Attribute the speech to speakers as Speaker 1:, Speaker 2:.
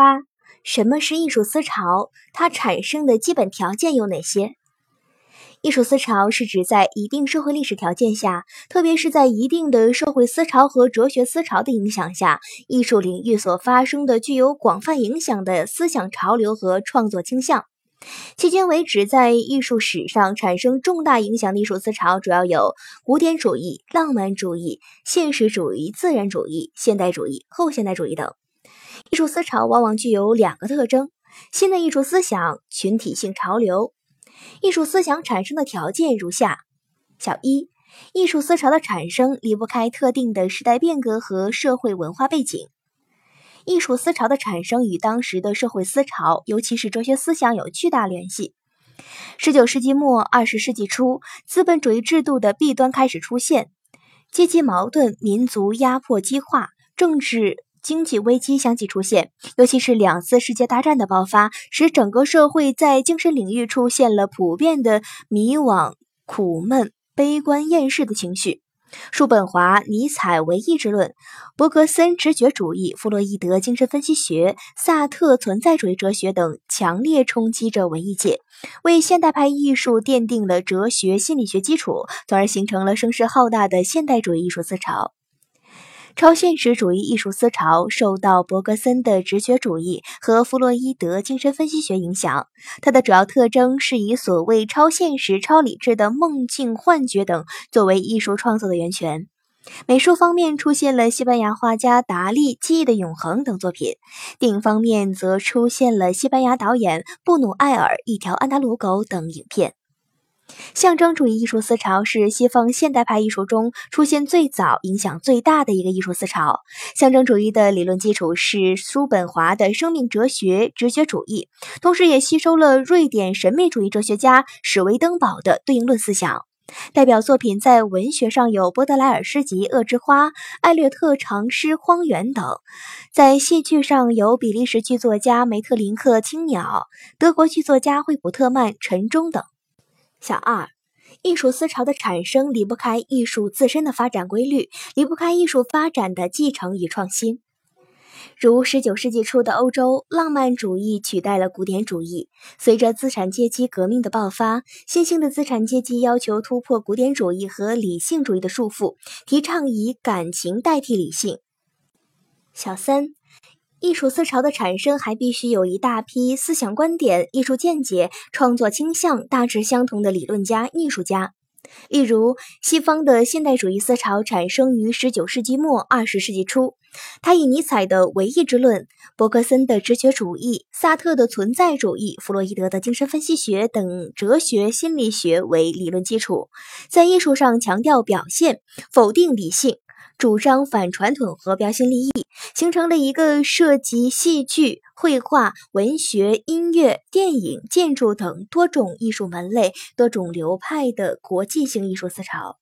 Speaker 1: 八，什么是艺术思潮？它产生的基本条件有哪些？艺术思潮是指在一定社会历史条件下，特别是在一定的社会思潮和哲学思潮的影响下，艺术领域所发生的具有广泛影响的思想潮流和创作倾向。迄今为止，在艺术史上产生重大影响的艺术思潮主要有古典主义、浪漫主义、现实主义、自然主义、现代主义、后现代主义等。艺术思潮往往具有两个特征：新的艺术思想、群体性潮流。艺术思想产生的条件如下：小一，艺术思潮的产生离不开特定的时代变革和社会文化背景。艺术思潮的产生与当时的社会思潮，尤其是哲学思想有巨大联系。十九世纪末二十世纪初，资本主义制度的弊端开始出现，阶级矛盾、民族压迫激化，政治经济危机相继出现。尤其是两次世界大战的爆发，使整个社会在精神领域出现了普遍的迷惘、苦闷、悲观、厌世的情绪。叔本华、尼采唯意志论、伯格森直觉主义、弗洛伊德精神分析学、萨特存在主义哲学等强烈冲击着文艺界，为现代派艺术奠定了哲学心理学基础，从而形成了声势浩大的现代主义艺术思潮。超现实主义艺术思潮受到伯格森的直觉主义和弗洛伊德精神分析学影响，它的主要特征是以所谓超现实、超理智的梦境、幻觉等作为艺术创作的源泉。美术方面出现了西班牙画家达利《记忆的永恒》等作品，电影方面则出现了西班牙导演布努埃尔《一条安达鲁狗》等影片。象征主义艺术思潮是西方现代派艺术中出现最早、影响最大的一个艺术思潮。象征主义的理论基础是叔本华的生命哲学直觉主义，同时也吸收了瑞典神秘主义哲学家史维登堡的对应论思想。代表作品在文学上有波德莱尔诗集《恶之花》、艾略特长诗《荒原》等；在戏剧上有比利时剧作家梅特林克《青鸟》、德国剧作家惠普特曼《晨钟》等。小二，艺术思潮的产生离不开艺术自身的发展规律，离不开艺术发展的继承与创新。如十九世纪初的欧洲，浪漫主义取代了古典主义。随着资产阶级革命的爆发，新兴的资产阶级要求突破古典主义和理性主义的束缚，提倡以感情代替理性。小三。艺术思潮的产生还必须有一大批思想观点、艺术见解、创作倾向大致相同的理论家、艺术家。例如，西方的现代主义思潮产生于19世纪末、20世纪初，它以尼采的唯意志论、伯格森的直觉主义、萨特的存在主义、弗洛伊德的精神分析学等哲学心理学为理论基础，在艺术上强调表现，否定理性。主张反传统和标新立异，形成了一个涉及戏剧、绘画、文学、音乐、电影、建筑等多种艺术门类、多种流派的国际性艺术思潮。